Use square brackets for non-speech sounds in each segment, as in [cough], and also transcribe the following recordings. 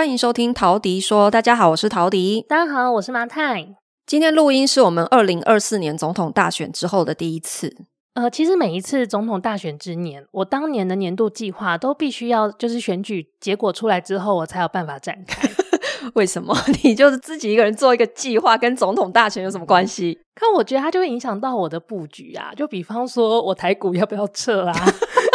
欢迎收听陶迪说。大家好，我是陶迪。大家好，我是麻太。今天录音是我们二零二四年总统大选之后的第一次。呃，其实每一次总统大选之年，我当年的年度计划都必须要就是选举结果出来之后，我才有办法展开。[laughs] 为什么？[laughs] 你就是自己一个人做一个计划，跟总统大选有什么关系？[laughs] 可我觉得它就会影响到我的布局啊。就比方说我台股要不要撤啊？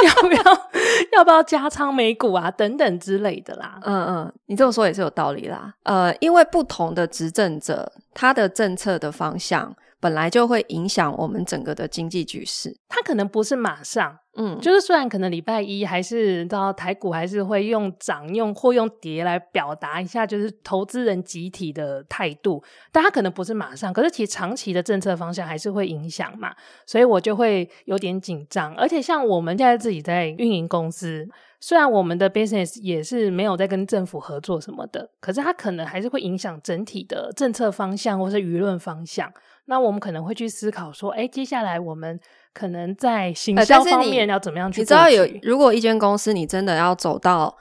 要不要要不要加仓美股啊？等等之类的啦。嗯嗯，你这么说也是有道理啦。呃，因为不同的执政者，他的政策的方向。本来就会影响我们整个的经济局势，它可能不是马上，嗯，就是虽然可能礼拜一还是到台股还是会用涨用或用跌来表达一下，就是投资人集体的态度，但它可能不是马上，可是其实长期的政策方向还是会影响嘛，所以我就会有点紧张，而且像我们现在自己在运营公司，虽然我们的 business 也是没有在跟政府合作什么的，可是它可能还是会影响整体的政策方向或是舆论方向。那我们可能会去思考说，哎，接下来我们可能在行销方面要怎么样去？你知道有，如果一间公司你真的要走到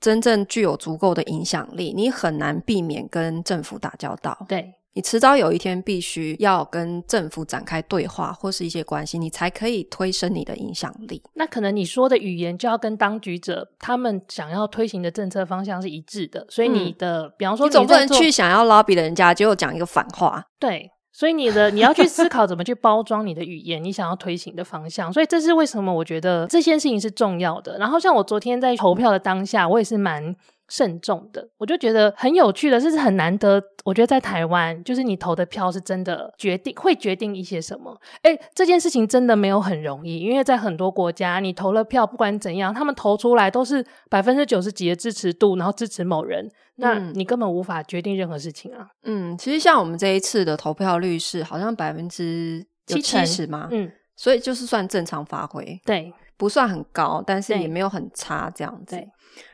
真正具有足够的影响力，你很难避免跟政府打交道。对，你迟早有一天必须要跟政府展开对话或是一些关系，你才可以推升你的影响力。那可能你说的语言就要跟当局者他们想要推行的政策方向是一致的，所以你的，嗯、比方说你，你总不能去想要 lobby 的人家，结果讲一个反话。对。所以你的你要去思考怎么去包装你的语言，你想要推行的方向。所以这是为什么我觉得这件事情是重要的。然后像我昨天在投票的当下，我也是蛮慎重的。我就觉得很有趣的，这是很难得。我觉得在台湾，就是你投的票是真的决定会决定一些什么。哎，这件事情真的没有很容易，因为在很多国家，你投了票，不管怎样，他们投出来都是百分之九十几的支持度，然后支持某人。那你根本无法决定任何事情啊。嗯，其实像我们这一次的投票率是好像百分之七十嘛？嗯，所以就是算正常发挥，对，不算很高，但是也没有很差这样子。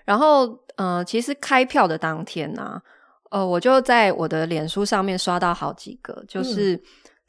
然后，呃，其实开票的当天呢、啊，呃，我就在我的脸书上面刷到好几个，就是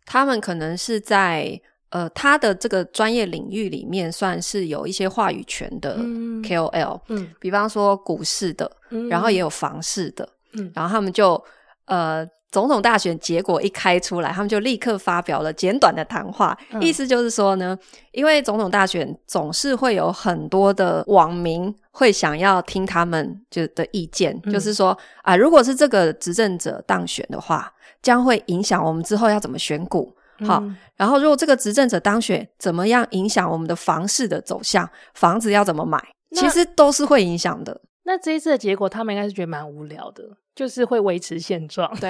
他们可能是在。呃，他的这个专业领域里面算是有一些话语权的 KOL，嗯，嗯，比方说股市的，嗯，然后也有房市的，嗯，然后他们就呃，总统大选结果一开出来，他们就立刻发表了简短的谈话，嗯，意思就是说呢，因为总统大选总是会有很多的网民会想要听他们就的意见，嗯，就是说啊，呃，如果是这个执政者当选的话，将会影响我们之后要怎么选股。好，嗯，然后如果这个执政者当选，怎么样影响我们的房市的走向？房子要怎么买？其实都是会影响的。那这一次的结果，他们应该是觉得蛮无聊的，就是会维持现状。对，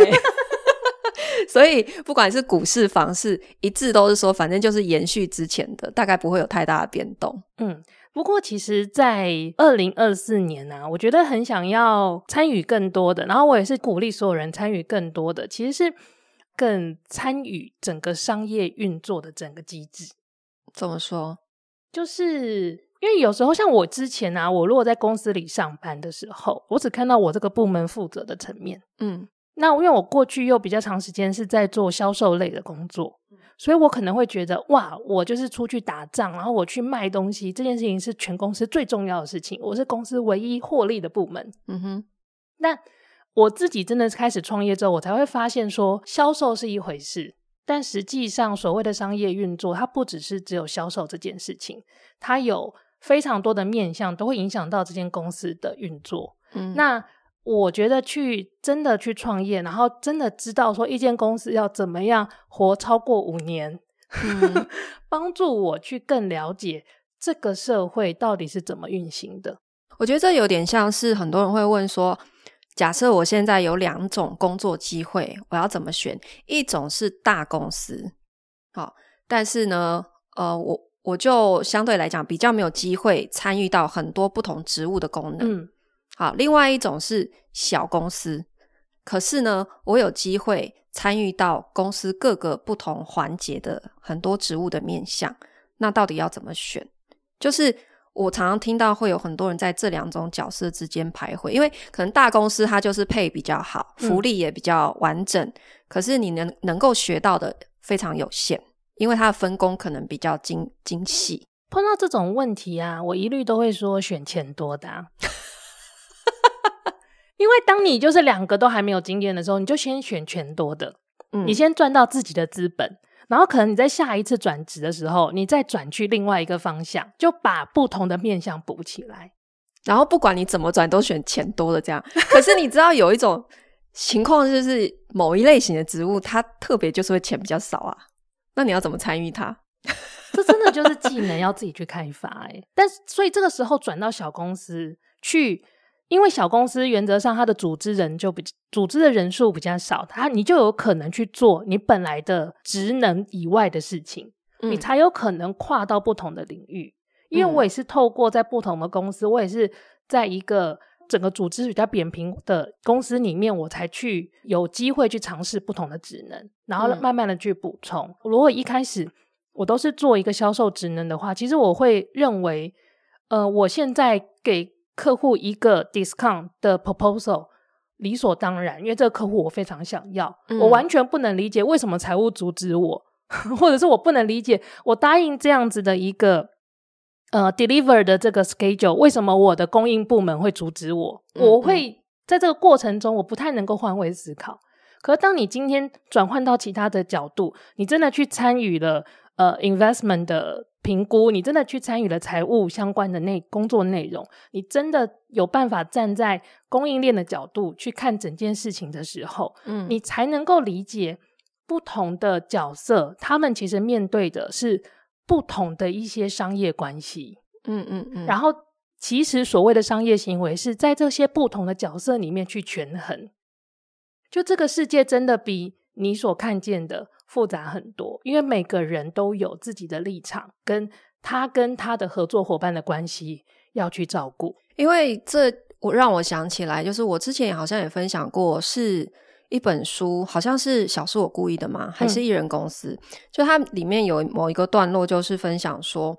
[laughs] 所以不管是股市、房市，一致都是说，反正就是延续之前的，大概不会有太大的变动。嗯，不过其实，在二零二四年呢，啊，我觉得很想要参与更多的，然后我也是鼓励所有人参与更多的，其实是。更参与整个商业运作的整个机制，怎么说？就是因为有时候像我之前啊，我如果在公司里上班的时候，我只看到我这个部门负责的层面，嗯，那因为我过去又比较长时间是在做销售类的工作，所以我可能会觉得哇，我就是出去打仗，然后我去卖东西，这件事情是全公司最重要的事情，我是公司唯一获利的部门，嗯哼，那。我自己真的开始创业之后，我才会发现说，销售是一回事，但实际上所谓的商业运作，它不只是只有销售这件事情，它有非常多的面向都会影响到这间公司的运作。嗯，那我觉得去真的去创业，然后真的知道说一间公司要怎么样活超过五年，嗯，[laughs] 帮助我去更了解这个社会到底是怎么运行的。我觉得这有点像是很多人会问说。假设我现在有两种工作机会，我要怎么选？一种是大公司，好，但是呢，呃，我我就相对来讲比较没有机会参与到很多不同职务的功能，嗯，好。另外一种是小公司，可是呢，我有机会参与到公司各个不同环节的很多职务的面向。那到底要怎么选？就是。我常常听到会有很多人在这两种角色之间徘徊，因为可能大公司它就是配比较好，福利也比较完整，嗯、可是你能能够学到的非常有限，因为它的分工可能比较精精细。碰到这种问题啊，我一律都会说选钱多的、啊，[laughs] 因为当你就是两个都还没有经验的时候，你就先选钱多的，嗯，你先赚到自己的资本，然后可能你在下一次转职的时候，你再转去另外一个方向，就把不同的面向补起来。然后不管你怎么转，都选钱多的这样。可是你知道有一种情况，就是某一类型的职务，它特别就是会钱比较少啊。那你要怎么参与它？[laughs] 这真的就是技能要自己去开发哎。但是所以这个时候转到小公司去。因为小公司原则上它的组织人就比组织的人数比较少，它你就有可能去做你本来的职能以外的事情，嗯、你才有可能跨到不同的领域。因为我也是透过在不同的公司，嗯、我也是在一个整个组织比较扁平的公司里面，我才去有机会去尝试不同的职能，然后慢慢的去补充。嗯、如果一开始我都是做一个销售职能的话，其实我会认为，呃，我现在给。客户一个 discount 的 proposal 理所当然，因为这个客户我非常想要，嗯、我完全不能理解为什么财务阻止我，[laughs] 或者是我不能理解我答应这样子的一个呃 deliver 的这个 schedule，为什么我的供应部门会阻止我？嗯、我会在这个过程中，我不太能够换位思考。可是当你今天转换到其他的角度，你真的去参与了呃 investment 的。评估，你真的去参与了财务相关的内工作内容，你真的有办法站在供应链的角度去看整件事情的时候，嗯，你才能够理解不同的角色，他们其实面对的是不同的一些商业关系，嗯嗯嗯，然后其实所谓的商业行为是在这些不同的角色里面去权衡，就这个世界真的比你所看见的。复杂很多，因为每个人都有自己的立场，跟他跟他的合作伙伴的关系要去照顾。因为这我让我想起来，就是我之前好像也分享过，是一本书，好像是小是我故意的吗？还是艺人公司？嗯、就它里面有某一个段落，就是分享说，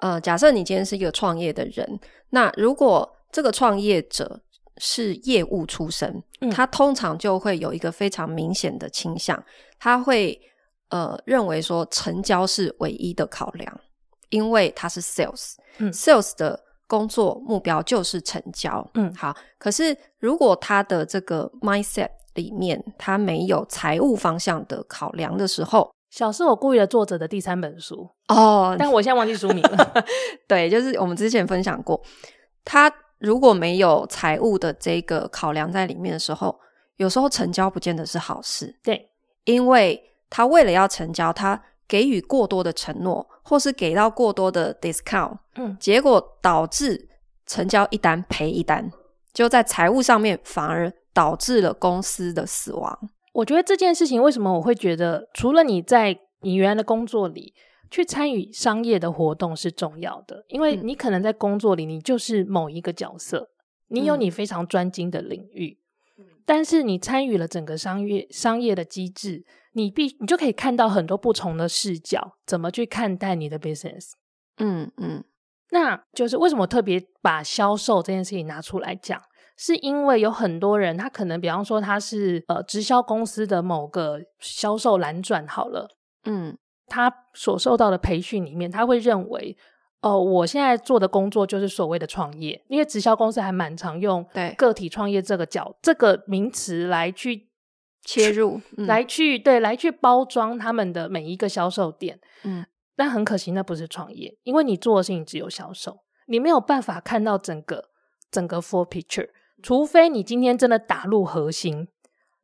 呃，假设你今天是一个创业的人，那如果这个创业者是业务出身，嗯、他通常就会有一个非常明显的倾向，他会。呃，认为说成交是唯一的考量，因为他是 sales，嗯，sales 的工作目标就是成交，嗯，好。可是如果他的这个 mindset 里面他没有财务方向的考量的时候，小是我故意的作者的第三本书哦，[laughs] 但我现在忘记书名了。[laughs] 对，就是我们之前分享过，他如果没有财务的这个考量在里面的时候，有时候成交不见得是好事。对，因为。他为了要成交，他给予过多的承诺，或是给到过多的 discount，嗯，结果导致成交一单赔一单，就在财务上面反而导致了公司的死亡。我觉得这件事情为什么我会觉得，除了你在你原来的工作里去参与商业的活动是重要的，因为你可能在工作里你就是某一个角色，你有你非常专精的领域，嗯，但是你参与了整个商业商业的机制。你必你就可以看到很多不同的视角，怎么去看待你的 business？嗯嗯，那就是为什么我特别把销售这件事情拿出来讲，是因为有很多人，他可能比方说他是呃直销公司的某个销售蓝转好了，嗯，他所受到的培训里面，他会认为，哦、呃，我现在做的工作就是所谓的创业，因为直销公司还蛮常用对。个体创业这个角这个名词来去。切入、嗯、来去对来去包装他们的每一个销售点，嗯，但很可惜那不是创业，因为你做的事情只有销售，你没有办法看到整个整个 full picture，除非你今天真的打入核心，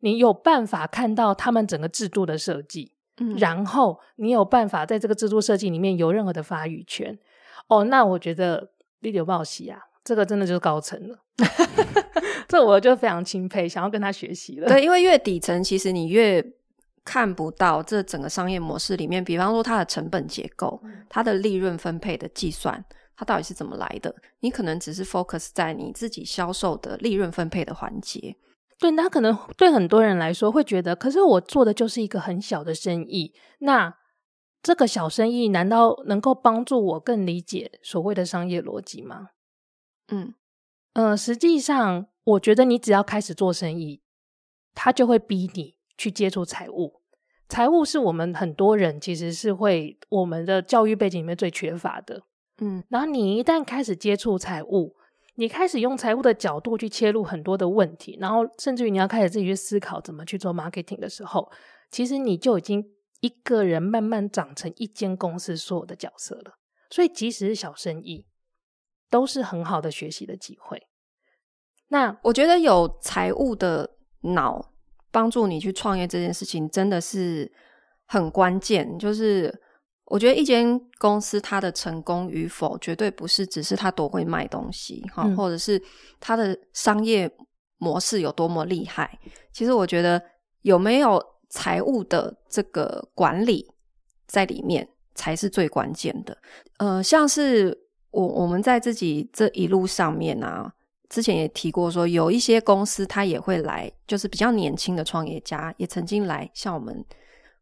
你有办法看到他们整个制度的设计，嗯，然后你有办法在这个制度设计里面有任何的发语权，哦，那我觉得你有报喜啊，这个真的就是高层了。[laughs] 这我就非常钦佩，想要跟他学习了。对，因为越底层，其实你越看不到这整个商业模式里面，比方说它的成本结构、嗯、它的利润分配的计算，它到底是怎么来的？你可能只是 focus 在你自己销售的利润分配的环节。对，那可能对很多人来说会觉得，可是我做的就是一个很小的生意，那这个小生意难道能够帮助我更理解所谓的商业逻辑吗？嗯。呃，实际上，我觉得你只要开始做生意，他就会逼你去接触财务。财务是我们很多人其实是会我们的教育背景里面最缺乏的。嗯，然后你一旦开始接触财务，你开始用财务的角度去切入很多的问题，然后甚至于你要开始自己去思考怎么去做 marketing 的时候，其实你就已经一个人慢慢长成一间公司所有的角色了。所以，即使是小生意，都是很好的学习的机会。那我觉得有财务的脑帮助你去创业这件事情，真的是很关键。就是我觉得一间公司它的成功与否，绝对不是只是它多会卖东西哈，嗯、或者是它的商业模式有多么厉害。其实我觉得有没有财务的这个管理在里面。才是最关键的。呃，像是我我们在自己这一路上面啊，之前也提过说，有一些公司它也会来，就是比较年轻的创业家也曾经来向我们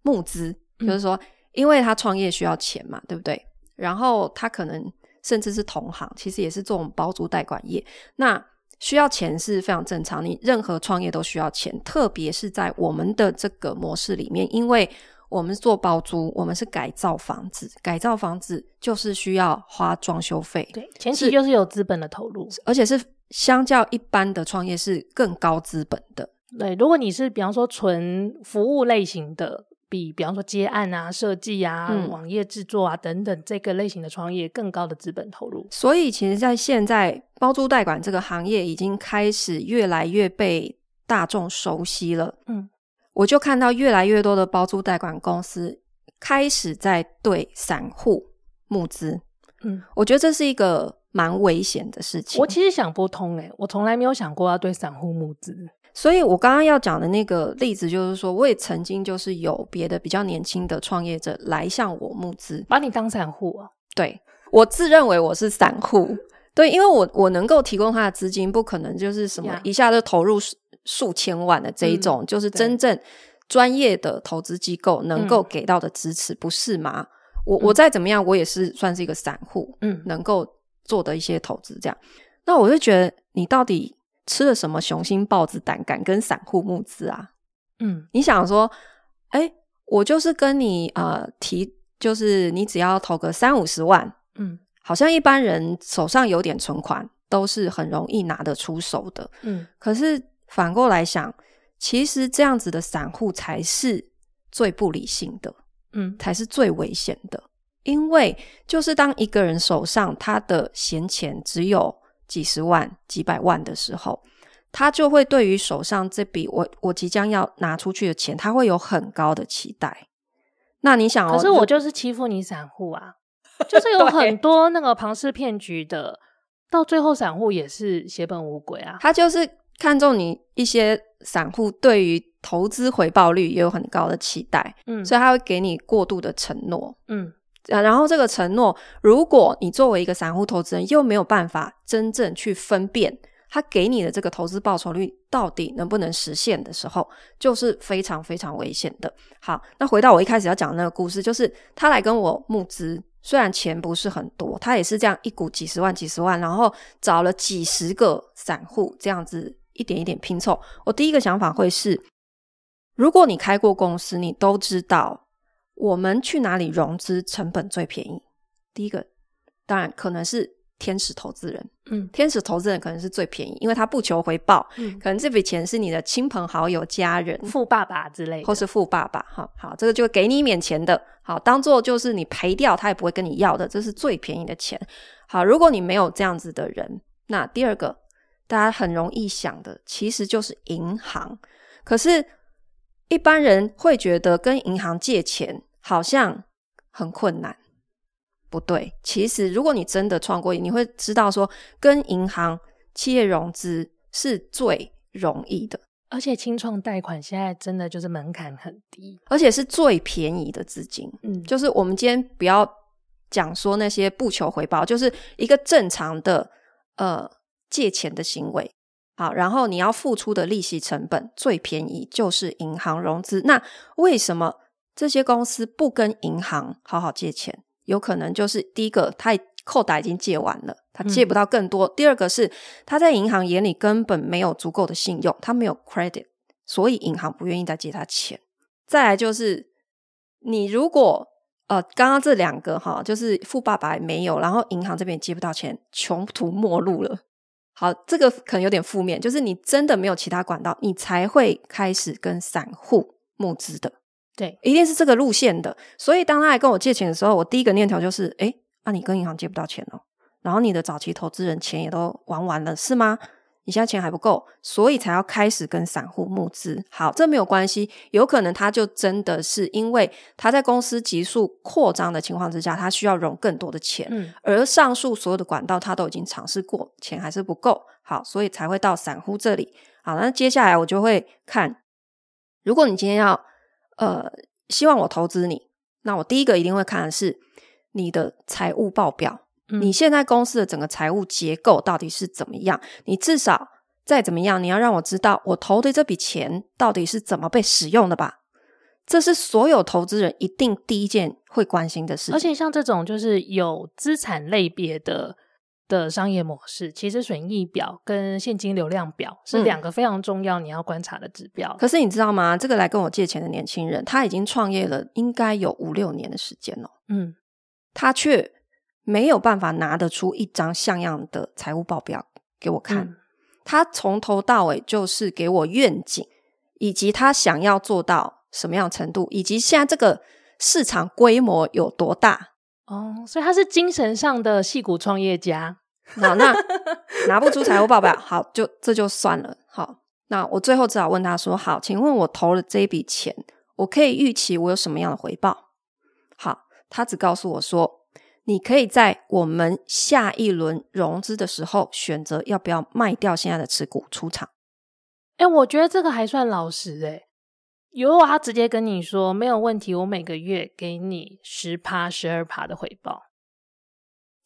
募资，嗯、就是说，因为他创业需要钱嘛，对不对？然后他可能甚至是同行，其实也是做我们包租代管业，那需要钱是非常正常，你任何创业都需要钱，特别是在我们的这个模式里面，因为。我们做包租，我们是改造房子，改造房子就是需要花装修费，对，前期就是有资本的投入，而且是相较一般的创业是更高资本的。对，如果你是比方说纯服务类型的，比比方说接案啊、设计啊、嗯、网页制作啊等等这个类型的创业，更高的资本投入。所以，其实，在现在包租代管这个行业已经开始越来越被大众熟悉了。嗯。我就看到越来越多的包租代管公司开始在对散户募资，嗯，我觉得这是一个蛮危险的事情。我其实想不通诶，我从来没有想过要对散户募资。所以我刚刚要讲的那个例子，就是说，我也曾经就是有别的比较年轻的创业者来向我募资，把你当散户啊？对，我自认为我是散户，对，因为我我能够提供他的资金，不可能就是什么一下就投入。数千万的这一种，嗯、就是真正专业的投资机构能够给到的支持，嗯、不是吗？我我再怎么样，我也是算是一个散户，嗯，能够做的一些投资这样。那我就觉得，你到底吃了什么雄心豹子胆，敢跟散户募资啊？嗯，你想说，哎、欸，我就是跟你呃提，就是你只要投个三五十万，嗯，好像一般人手上有点存款，都是很容易拿得出手的，嗯，可是。反过来想，其实这样子的散户才是最不理性的，嗯，才是最危险的。因为就是当一个人手上他的闲钱只有几十万、几百万的时候，他就会对于手上这笔我我即将要拿出去的钱，他会有很高的期待。那你想，可是我就是欺负你散户啊，就是有 [laughs] 很多那个庞氏骗局的，到最后散户也是血本无归啊，他就是。看中你一些散户对于投资回报率也有很高的期待，嗯，所以他会给你过度的承诺，嗯，然后这个承诺，如果你作为一个散户投资人又没有办法真正去分辨他给你的这个投资报酬率到底能不能实现的时候，就是非常非常危险的。好，那回到我一开始要讲的那个故事，就是他来跟我募资，虽然钱不是很多，他也是这样一股几十万几十万，然后找了几十个散户这样子。一点一点拼凑。我第一个想法会是，如果你开过公司，你都知道我们去哪里融资成本最便宜。第一个当然可能是天使投资人，嗯，天使投资人可能是最便宜，因为他不求回报，嗯，可能这笔钱是你的亲朋好友、家人、富爸爸之类的，或是富爸爸，哈好，这个就给你免钱的，好，当做就是你赔掉他也不会跟你要的，这是最便宜的钱。好，如果你没有这样子的人，那第二个。大家很容易想的，其实就是银行。可是，一般人会觉得跟银行借钱好像很困难。不对，其实如果你真的创过业，你会知道说，跟银行企业融资是最容易的。而且，清创贷款现在真的就是门槛很低，而且是最便宜的资金。嗯，就是我们今天不要讲说那些不求回报，就是一个正常的呃。借钱的行为，好，然后你要付出的利息成本最便宜就是银行融资。那为什么这些公司不跟银行好好借钱？有可能就是第一个，他扣打已经借完了，他借不到更多；嗯、第二个是他在银行眼里根本没有足够的信用，他没有 credit，所以银行不愿意再借他钱。再来就是你如果呃，刚刚这两个哈，就是富爸爸也没有，然后银行这边也借不到钱，穷途末路了。好，这个可能有点负面，就是你真的没有其他管道，你才会开始跟散户募资的。对，一定是这个路线的。所以当他来跟我借钱的时候，我第一个念头就是：哎，那、啊、你跟银行借不到钱哦，然后你的早期投资人钱也都玩完了，是吗？你现在钱还不够，所以才要开始跟散户募资。好，这没有关系，有可能他就真的是因为他在公司急速扩张的情况之下，他需要融更多的钱。嗯，而上述所有的管道他都已经尝试过，钱还是不够。好，所以才会到散户这里。好，那接下来我就会看，如果你今天要呃希望我投资你，那我第一个一定会看的是你的财务报表。你现在公司的整个财务结构到底是怎么样？你至少再怎么样，你要让我知道我投的这笔钱到底是怎么被使用的吧？这是所有投资人一定第一件会关心的事情。而且像这种就是有资产类别的的商业模式，其实损益表跟现金流量表是两个非常重要你要观察的指标。嗯。可是你知道吗？这个来跟我借钱的年轻人，他已经创业了应该有五六年的时间了。嗯，他却。没有办法拿得出一张像样的财务报表给我看，嗯、他从头到尾就是给我愿景，以及他想要做到什么样程度，以及现在这个市场规模有多大。哦，所以他是精神上的戏骨创业家。[laughs] 好，那拿不出财务报表，好，就这就算了。好，那我最后只好问他说：“好，请问我投了这一笔钱，我可以预期我有什么样的回报？”好，他只告诉我说。你可以在我们下一轮融资的时候选择要不要卖掉现在的持股出场。哎，我觉得这个还算老实哎。如果他直接跟你说没有问题，我每个月给你十趴、十二趴的回报，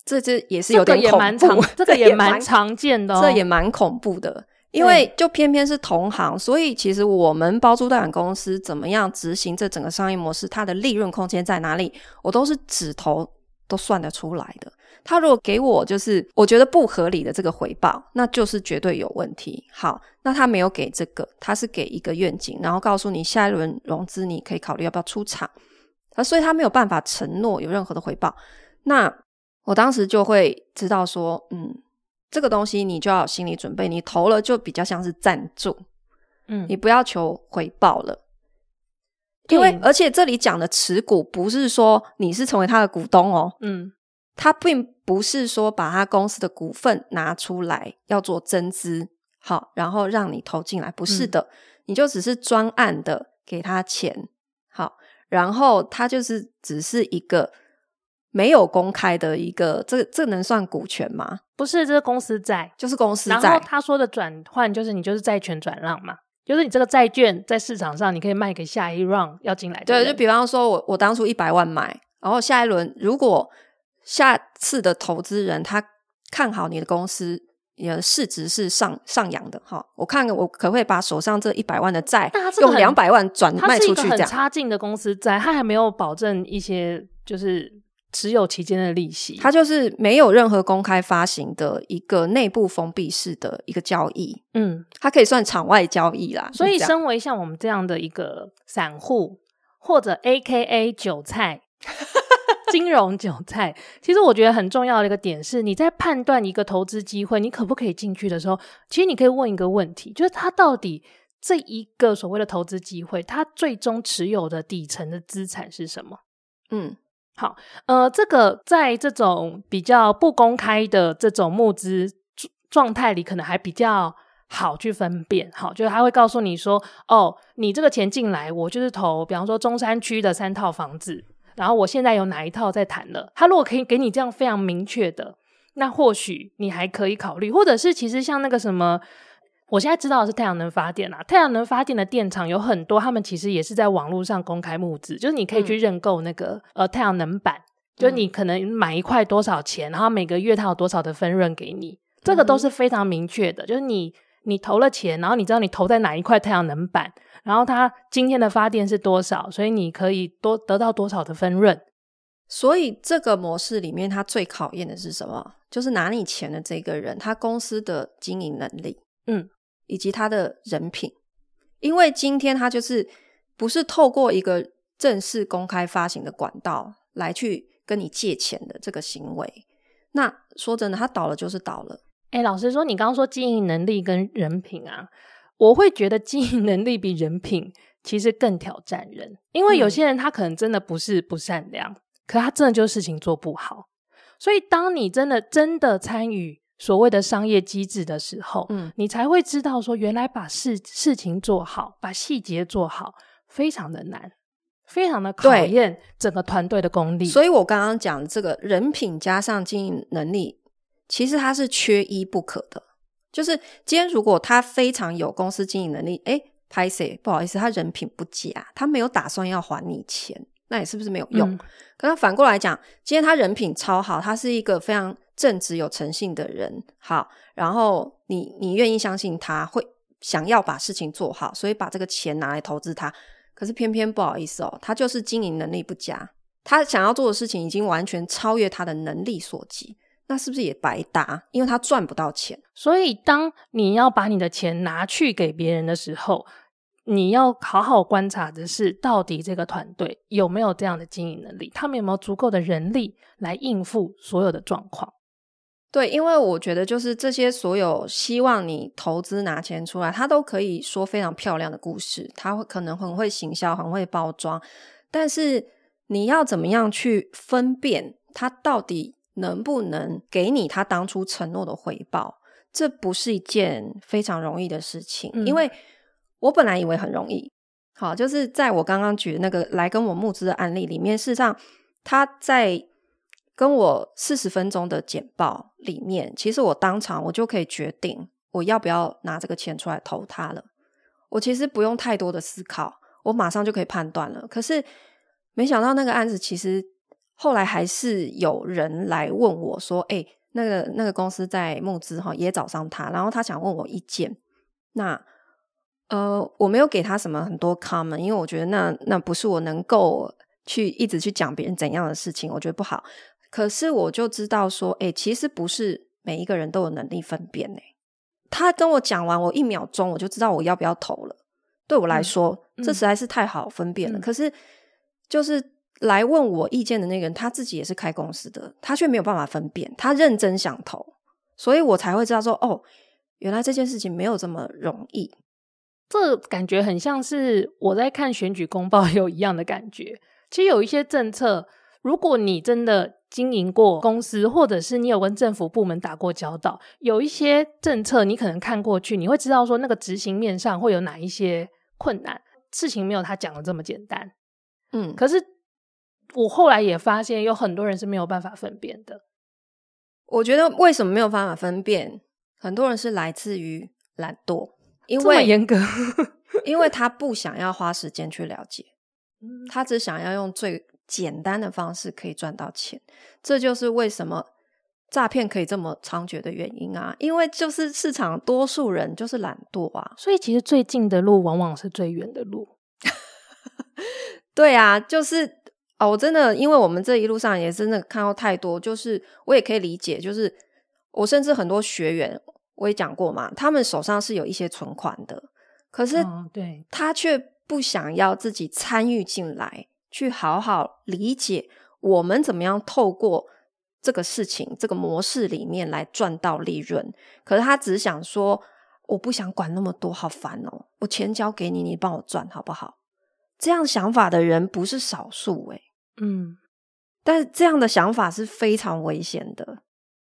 这这也是有点恐怖，这个也蛮常，这个也蛮常见的哦，这也蛮恐怖的。因为就偏偏是同行，所以其实我们包租代管公司怎么样执行这整个商业模式，它的利润空间在哪里，我都是指头。都算得出来的。他如果给我就是我觉得不合理的这个回报，那就是绝对有问题。好，那他没有给这个，他是给一个愿景，然后告诉你下一轮融资你可以考虑要不要出场。啊，所以他没有办法承诺有任何的回报。那我当时就会知道说，嗯，这个东西你就要有心理准备，你投了就比较像是赞助，嗯，你不要求回报了。因为，而且这里讲的持股不是说你是成为他的股东哦，嗯，他并不是说把他公司的股份拿出来要做增资，好，然后让你投进来，不是的，嗯，你就只是专案的给他钱，好，然后他就是只是一个没有公开的一个，这这能算股权吗？不是，这是公司债，就是公司债。然后他说的转换就是你就是债权转让嘛。就是你这个债券在市场上，你可以卖给下一 round 要进来的。对，就比方说我我当初一百万买，然后下一轮如果下次的投资人他看好你的公司，你的市值是上上扬的哈，我看我可不可以把手上这一百万的债用两百万转卖出去？这样。差劲的公司债，它还没有保证一些就是。持有期间的利息，它就是没有任何公开发行的一个内部封闭式的一个交易，嗯，它可以算场外交易啦。所以，身为像我们这样的一个散户或者 AKA 韭菜，[laughs] 金融韭菜，其实我觉得很重要的一个点是，你在判断一个投资机会，你可不可以进去的时候，其实你可以问一个问题，就是它到底这一个所谓的投资机会，它最终持有的底层的资产是什么？嗯。好，呃，这个在这种比较不公开的这种募资状态里，可能还比较好去分辨。好，就是他会告诉你说，哦，你这个钱进来，我就是投，比方说中山区的三套房子，然后我现在有哪一套在谈了。他如果可以给你这样非常明确的，那或许你还可以考虑，或者是其实像那个什么。我现在知道的是太阳能发电啊，太阳能发电的电厂有很多，他们其实也是在网络上公开募资，就是你可以去认购那个、嗯、呃太阳能板，就是你可能买一块多少钱，然后每个月它有多少的分润给你，这个都是非常明确的，就是你你投了钱，然后你知道你投在哪一块太阳能板，然后它今天的发电是多少，所以你可以多得到多少的分润。所以这个模式里面，它最考验的是什么？就是拿你钱的这个人，他公司的经营能力，嗯。以及他的人品，因为今天他就是不是透过一个正式公开发行的管道来去跟你借钱的这个行为。那说真的，他倒了就是倒了，哎，老实说，你刚刚说经营能力跟人品啊，我会觉得经营能力比人品其实更挑战人，因为有些人他可能真的不是不善良，嗯、可他真的就是事情做不好。所以，当你真的真的参与所谓的商业机制的时候，嗯，你才会知道说，原来把事事情做好，把细节做好，非常的难，非常的考验整个团队的功力。所以我刚刚讲这个人品加上经营能力。其实他是缺一不可的，就是今天如果他非常有公司经营能力，诶，拍谁不好意思，他人品不佳，他没有打算要还你钱，那你是不是没有用？嗯、可他反过来讲，今天他人品超好，他是一个非常正直有诚信的人，好，然后你你愿意相信他会想要把事情做好，所以把这个钱拿来投资他，可是偏偏不好意思哦，他就是经营能力不佳，他想要做的事情已经完全超越他的能力所及。那是不是也白搭？因为他赚不到钱。所以，当你要把你的钱拿去给别人的时候，你要好好观察的是，到底这个团队有没有这样的经营能力，他们有没有足够的人力来应付所有的状况？对，因为我觉得，就是这些所有希望你投资拿钱出来，他都可以说非常漂亮的故事，他会可能很会行销，很会包装，但是你要怎么样去分辨他到底？能不能给你他当初承诺的回报？这不是一件非常容易的事情，嗯、因为我本来以为很容易。好，就是在我刚刚举的那个来跟我募资的案例里面，事实上他在跟我四十分钟的简报里面，其实我当场我就可以决定我要不要拿这个钱出来投他了。我其实不用太多的思考，我马上就可以判断了。可是没想到那个案子其实。后来还是有人来问我说：“哎、那个那个公司在募资哈，也找上他，然后他想问我意见。那呃，我没有给他什么很多 comment，因为我觉得那那不是我能够去一直去讲别人怎样的事情，我觉得不好。可是我就知道说，哎、欸，其实不是每一个人都有能力分辨呢。他跟我讲完，我一秒钟我就知道我要不要投了。对我来说，嗯、这实在是太好分辨了。嗯、可是就是。来问我意见的那个人，他自己也是开公司的，他却没有办法分辨，他认真想投，所以我才会知道说，哦，原来这件事情没有这么容易。这感觉很像是我在看选举公报有一样的感觉。其实有一些政策，如果你真的经营过公司，或者是你有跟政府部门打过交道，有一些政策你可能看过去，你会知道说那个执行面上会有哪一些困难，事情没有他讲的这么简单。嗯，可是。我后来也发现，有很多人是没有办法分辨的。我觉得为什么没有办法分辨？很多人是来自于懒惰，因为严格，因为他不想要花时间去了解，他只想要用最简单的方式可以赚到钱。这就是为什么诈骗可以这么猖獗的原因啊！因为就是市场多数人就是懒惰啊，所以其实最近的路往往是最远的路。[laughs] 对啊，就是。哦，我真的，因为我们这一路上也真的看到太多，就是我也可以理解，就是我甚至很多学员，我也讲过嘛，他们手上是有一些存款的，可是对他却不想要自己参与进来，去好好理解我们怎么样透过这个事情、这个模式里面来赚到利润。可是他只想说，我不想管那么多，好烦哦，我钱交给你，你帮我赚好不好？这样想法的人不是少数诶。嗯，但是这样的想法是非常危险的。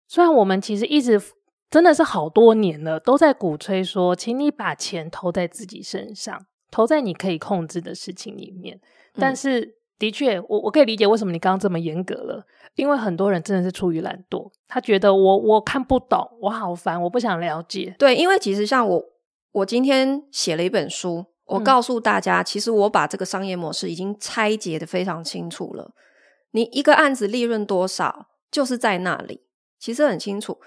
虽然我们其实一直真的是好多年了，都在鼓吹说，请你把钱投在自己身上，投在你可以控制的事情里面。但是，的确，我我可以理解为什么你刚刚这么严格了，因为很多人真的是出于懒惰，他觉得我我看不懂，我好烦，我不想了解。对，因为其实像我，我今天写了一本书。我告诉大家，其实我把这个商业模式已经拆解的非常清楚了。你一个案子利润多少，就是在那里，其实很清楚。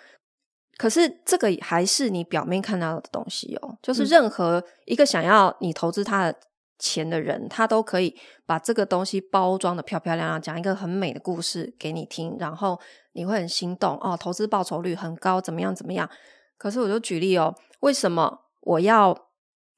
可是这个还是你表面看到的东西哦，就是任何一个想要你投资他的钱的人，他都可以把这个东西包装的漂漂亮亮，讲一个很美的故事给你听，然后你会很心动哦，投资报酬率很高，怎么样怎么样？可是我就举例哦，为什么我要？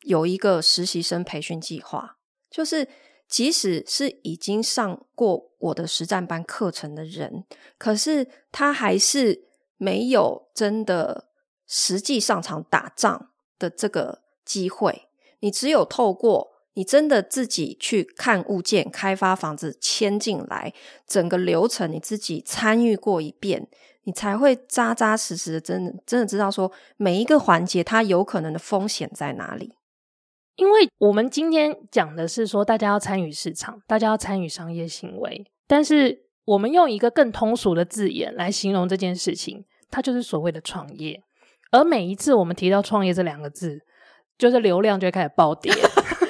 有一个实习生培训计划，就是即使是已经上过我的实战班课程的人，可是他还是没有真的实际上场打仗的这个机会。你只有透过你真的自己去看物件、开发房子、迁进来，整个流程你自己参与过一遍，你才会扎扎实实的真的真的知道说每一个环节它有可能的风险在哪里。因为我们今天讲的是说，大家要参与市场，大家要参与商业行为，但是我们用一个更通俗的字眼来形容这件事情，它就是所谓的创业。而每一次我们提到创业这两个字，就是流量就会开始暴跌，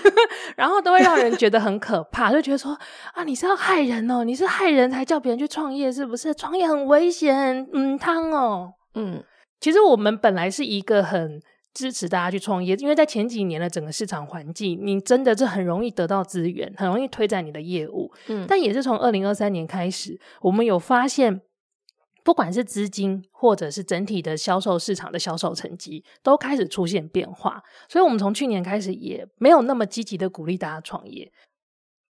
[laughs] 然后都会让人觉得很可怕，就觉得说啊，你是要害人哦，你是害人才叫别人去创业，是不是？创业很危险，嗯，汤哦，嗯，其实我们本来是一个很。支持大家去创业，因为在前几年的整个市场环境，你真的是很容易得到资源，很容易推展你的业务。嗯，但也是从二零二三年开始，我们有发现，不管是资金或者是整体的销售市场的销售成绩，都开始出现变化。所以，我们从去年开始也没有那么积极的鼓励大家创业。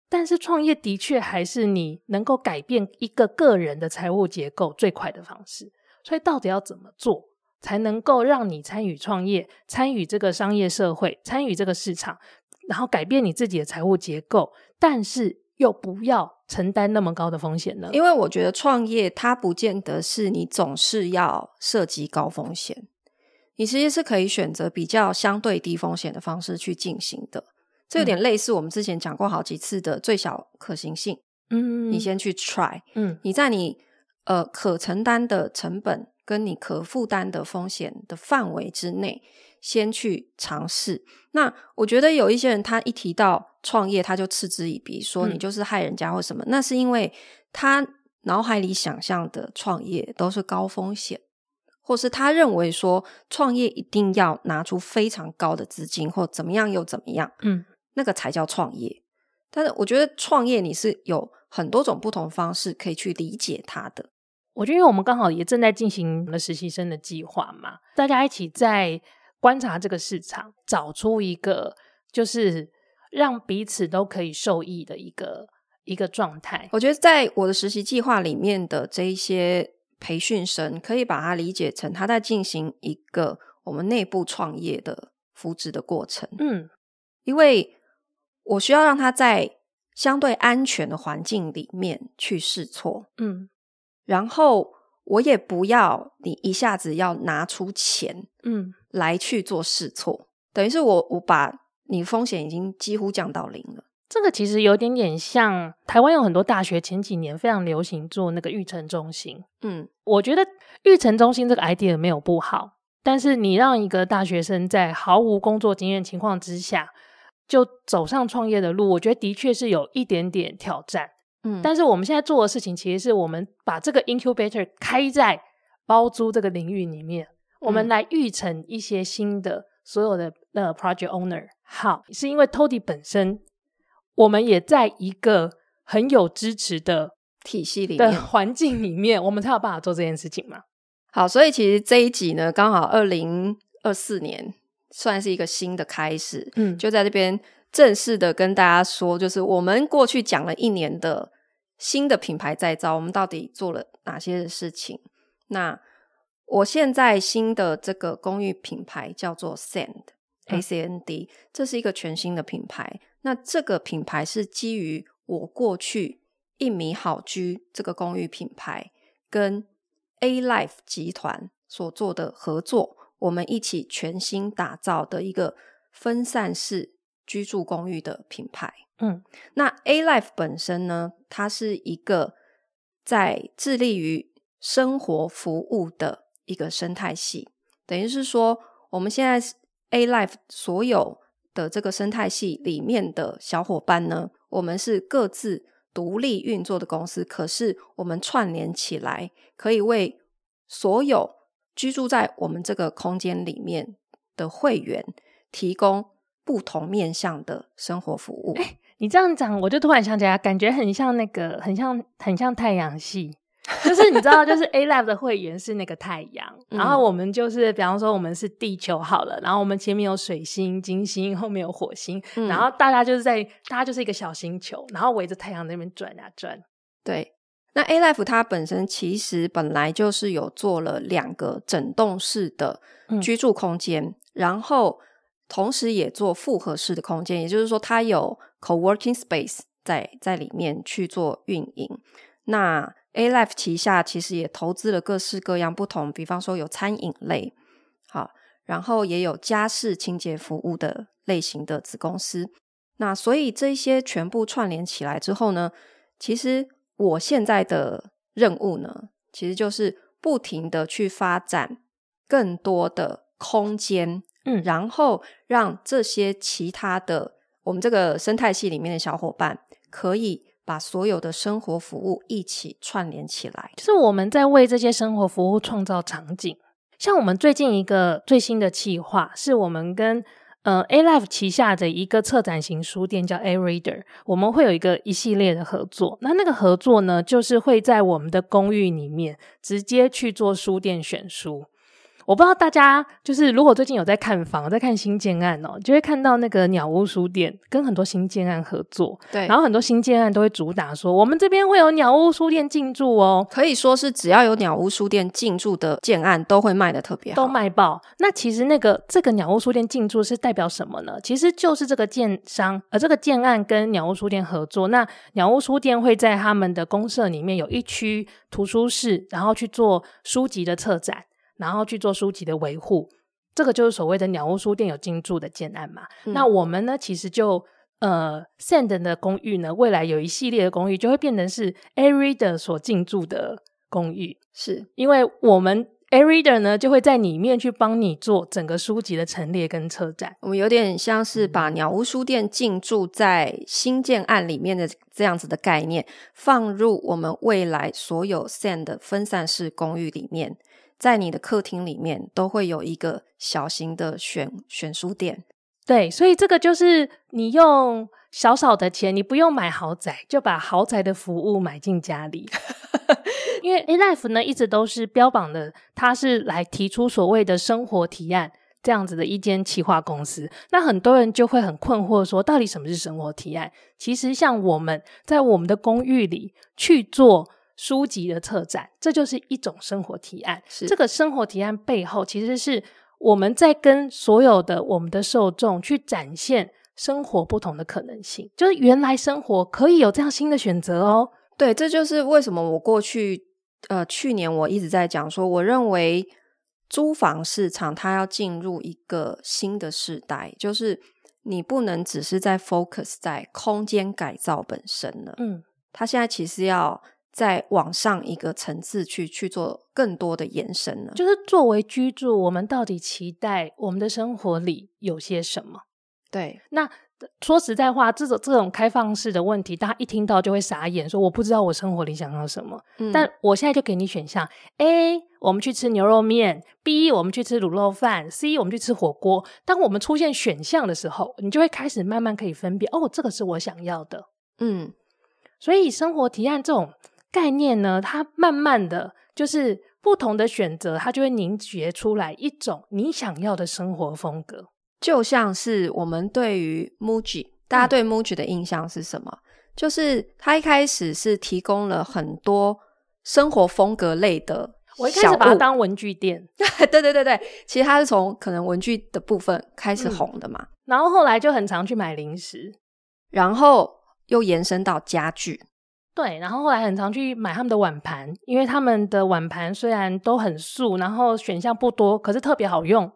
但是，创业的确还是你能够改变一个个人的财务结构最快的方式。所以，到底要怎么做？才能够让你参与创业，参与这个商业社会，参与这个市场，然后改变你自己的财务结构，但是又不要承担那么高的风险呢？因为我觉得创业它不见得是你总是要涉及高风险，你其实是可以选择比较相对低风险的方式去进行的。这有点类似我们之前讲过好几次的最小可行性。嗯，你先去 try，嗯，你在你呃可承担的成本。跟你可负担的风险的范围之内，先去尝试。那我觉得有一些人，他一提到创业，他就嗤之以鼻，说你就是害人家或什么。嗯、那是因为他脑海里想象的创业都是高风险，或是他认为说创业一定要拿出非常高的资金，或怎么样又怎么样，嗯，那个才叫创业。但是我觉得创业你是有很多种不同方式可以去理解它的。我觉得，因为我们刚好也正在进行了实习生的计划嘛，大家一起在观察这个市场，找出一个就是让彼此都可以受益的一个一个状态。我觉得，在我的实习计划里面的这一些培训生，可以把它理解成他在进行一个我们内部创业的扶植的过程。嗯，因为我需要让他在相对安全的环境里面去试错。嗯。然后我也不要你一下子要拿出钱，嗯，来去做试错，嗯、等于是我我把你风险已经几乎降到零了。这个其实有点点像台湾有很多大学前几年非常流行做那个育成中心，嗯，我觉得育成中心这个 idea 没有不好，但是你让一个大学生在毫无工作经验情况之下就走上创业的路，我觉得的确是有一点点挑战。嗯，但是我们现在做的事情，其实是我们把这个 incubator 开在包租这个领域里面，嗯、我们来育成一些新的所有的呃 project owner。好，是因为 Toddy 本身，我们也在一个很有支持的体系里面的环境里面，我们才有办法做这件事情嘛。[laughs] 好，所以其实这一集呢，刚好二零二四年算是一个新的开始。嗯，就在这边正式的跟大家说，就是我们过去讲了一年的。新的品牌再造，我们到底做了哪些事情？那我现在新的这个公寓品牌叫做 Acand，A-C-N-D，这是一个全新的品牌。那这个品牌是基于我过去一米好居这个公寓品牌跟 A-Life 集团所做的合作，我们一起全新打造的一个分散式居住公寓的品牌。嗯，那 A-Life 本身呢，它是一个在致力于生活服务的一个生态系，等于是说，我们现在 A-Life 所有的这个生态系里面的小伙伴呢，我们是各自独立运作的公司，可是我们串联起来，可以为所有居住在我们这个空间里面的会员提供不同面向的生活服务。欸你这样讲，我就突然想起来，感觉很像那个，很像，很像太阳系。就是你知道，就是 A-Life 的会员是那个太阳，嗯、然后我们就是，比方说我们是地球好了，然后我们前面有水星、金星，后面有火星，嗯、然后大家就是在，大家就是一个小星球，然后围着太阳那边转啊转。对，那 Alife 它本身其实本来就是有做了两个整栋式的居住空间，嗯、然后同时也做复合式的空间，也就是说它有 co-working space 在在里面去做运营。那 Alife 旗下其实也投资了各式各样不同，比方说有餐饮类，好，然后也有家事清洁服务的类型的子公司。那所以这些全部串联起来之后呢，其实。我现在的任务呢，其实就是不停的去发展更多的空间，嗯，然后让这些其他的我们这个生态系里面的小伙伴，可以把所有的生活服务一起串联起来。就是我们在为这些生活服务创造场景。像我们最近一个最新的企划，是我们跟。呃，Alife 旗下的一个策展型书店叫 A Reader，我们会有一个一系列的合作。那那个合作呢，就是会在我们的公寓里面直接去做书店选书。我不知道大家就是如果最近有在看房，在看新建案哦，就会看到那个鸟屋书店跟很多新建案合作，对，然后很多新建案都会主打说，我们这边会有鸟屋书店进驻哦，可以说是只要有鸟屋书店进驻的建案都会卖的特别好，都卖爆。那其实那个这个鸟屋书店进驻是代表什么呢？其实就是这个建商，而这个建案跟鸟屋书店合作，那鸟屋书店会在他们的公社里面有一区图书室，然后去做书籍的策展。然后去做书籍的维护，这个就是所谓的鸟屋书店有进驻的建案嘛。嗯、那我们呢，其实就呃，Sand 的公寓呢，未来有一系列的公寓就会变成是 A Reader 所进驻的公寓，是因为我们 A Reader 呢就会在里面去帮你做整个书籍的陈列跟车展。我们有点像是把鸟屋书店进驻在新建案里面的这样子的概念，放入我们未来所有 Sand 的分散式公寓里面。在你的客厅里面都会有一个小型的选选书店，对，所以这个就是你用少少的钱，你不用买豪宅，就把豪宅的服务买进家里。[laughs] 因为 Alife 呢一直都是标榜的，它是来提出所谓的生活提案这样子的一间企划公司。那很多人就会很困惑说，到底什么是生活提案？其实像我们在我们的公寓里去做。书籍的策展，这就是一种生活提案。是这个生活提案背后，其实是我们在跟所有的我们的受众去展现生活不同的可能性。就是原来生活可以有这样新的选择哦。对，这就是为什么我过去呃去年我一直在讲说，我认为租房市场它要进入一个新的时代，就是你不能只是在 focus 在空间改造本身了。嗯，它现在其实要。再往上一个层次去去做更多的延伸呢？就是作为居住，我们到底期待我们的生活里有些什么？对，那说实在话，这种这种开放式的问题，大家一听到就会傻眼，说我不知道我生活里想要什么。嗯，但我现在就给你选项：A，我们去吃牛肉面；B，我们去吃卤肉饭；C，我们去吃火锅。当我们出现选项的时候，你就会开始慢慢可以分辨，哦，这个是我想要的。嗯，所以生活提案这种。概念呢，它慢慢的就是不同的选择，它就会凝结出来一种你想要的生活风格。就像是我们对于 Muji，大家对 Muji 的印象是什么？嗯、就是它一开始是提供了很多生活风格类的，我一开始把它当文具店。[laughs] 对对对对，其实它是从可能文具的部分开始红的嘛，嗯、然后后来就很常去买零食，然后又延伸到家具。对，然后后来很常去买他们的碗盘，因为他们的碗盘虽然都很素，然后选项不多，可是特别好用。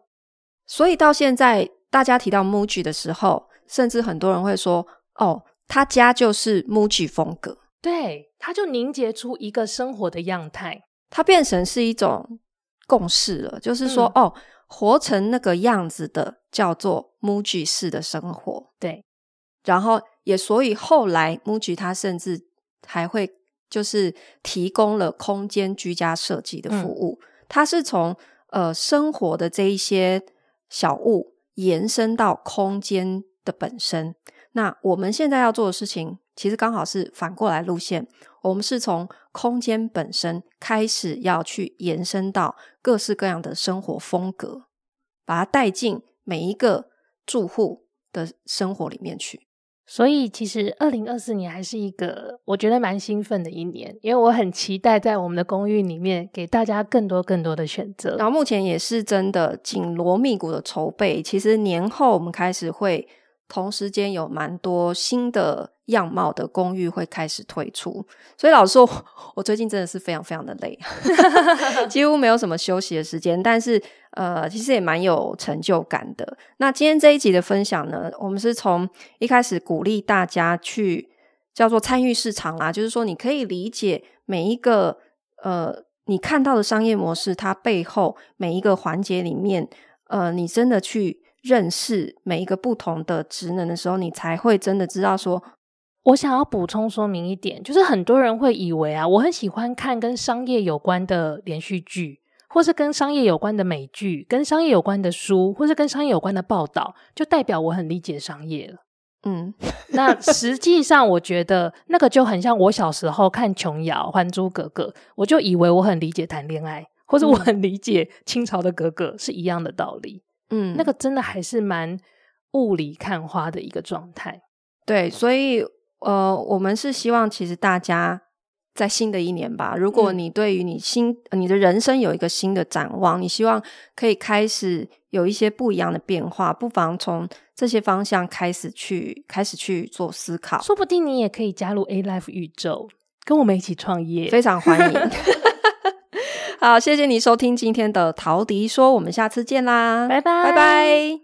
所以到现在，大家提到 MUJI 的时候，甚至很多人会说：“哦，他家就是 MUJI 风格。”对，他就凝结出一个生活的样态，它变成是一种共识了，就是说，嗯、哦，活成那个样子的叫做 MUJI 式的生活。对，然后也所以后来 MUJI 它甚至。还会就是提供了空间居家设计的服务，嗯、它是从呃生活的这一些小物延伸到空间的本身。那我们现在要做的事情，其实刚好是反过来路线。我们是从空间本身开始要去延伸到各式各样的生活风格，把它带进每一个住户的生活里面去。所以其实二零二四年还是一个我觉得蛮兴奋的一年，因为我很期待在我们的公寓里面给大家更多更多的选择。然后目前也是真的紧锣密鼓的筹备，其实年后我们开始会。同时间有蛮多新的样貌的公寓会开始推出，所以老实说，[laughs] 我最近真的是非常非常的累，[laughs] 几乎没有什么休息的时间。但是，呃，其实也蛮有成就感的。那今天这一集的分享呢，我们是从一开始鼓励大家去叫做参与市场啊，就是说你可以理解每一个呃你看到的商业模式，它背后每一个环节里面，呃，你真的去。认识每一个不同的职能的时候，你才会真的知道说，我想要补充说明一点，就是很多人会以为啊，我很喜欢看跟商业有关的连续剧，或是跟商业有关的美剧，跟商业有关的书，或是跟商业有关的报道，就代表我很理解商业了。嗯，那实际上我觉得那个就很像我小时候看琼瑶《还珠格格》，我就以为我很理解谈恋爱，或者我很理解清朝的格格，是一样的道理。嗯，那个真的还是蛮雾里看花的一个状态。对，所以呃，我们是希望其实大家在新的一年吧，如果你对于你新、嗯、你的人生有一个新的展望，你希望可以开始有一些不一样的变化，不妨从这些方向开始去开始去做思考。说不定你也可以加入 A Life 宇宙，跟我们一起创业，非常欢迎。[laughs] 好，谢谢你收听今天的陶迪说，我们下次见啦，拜拜，拜拜。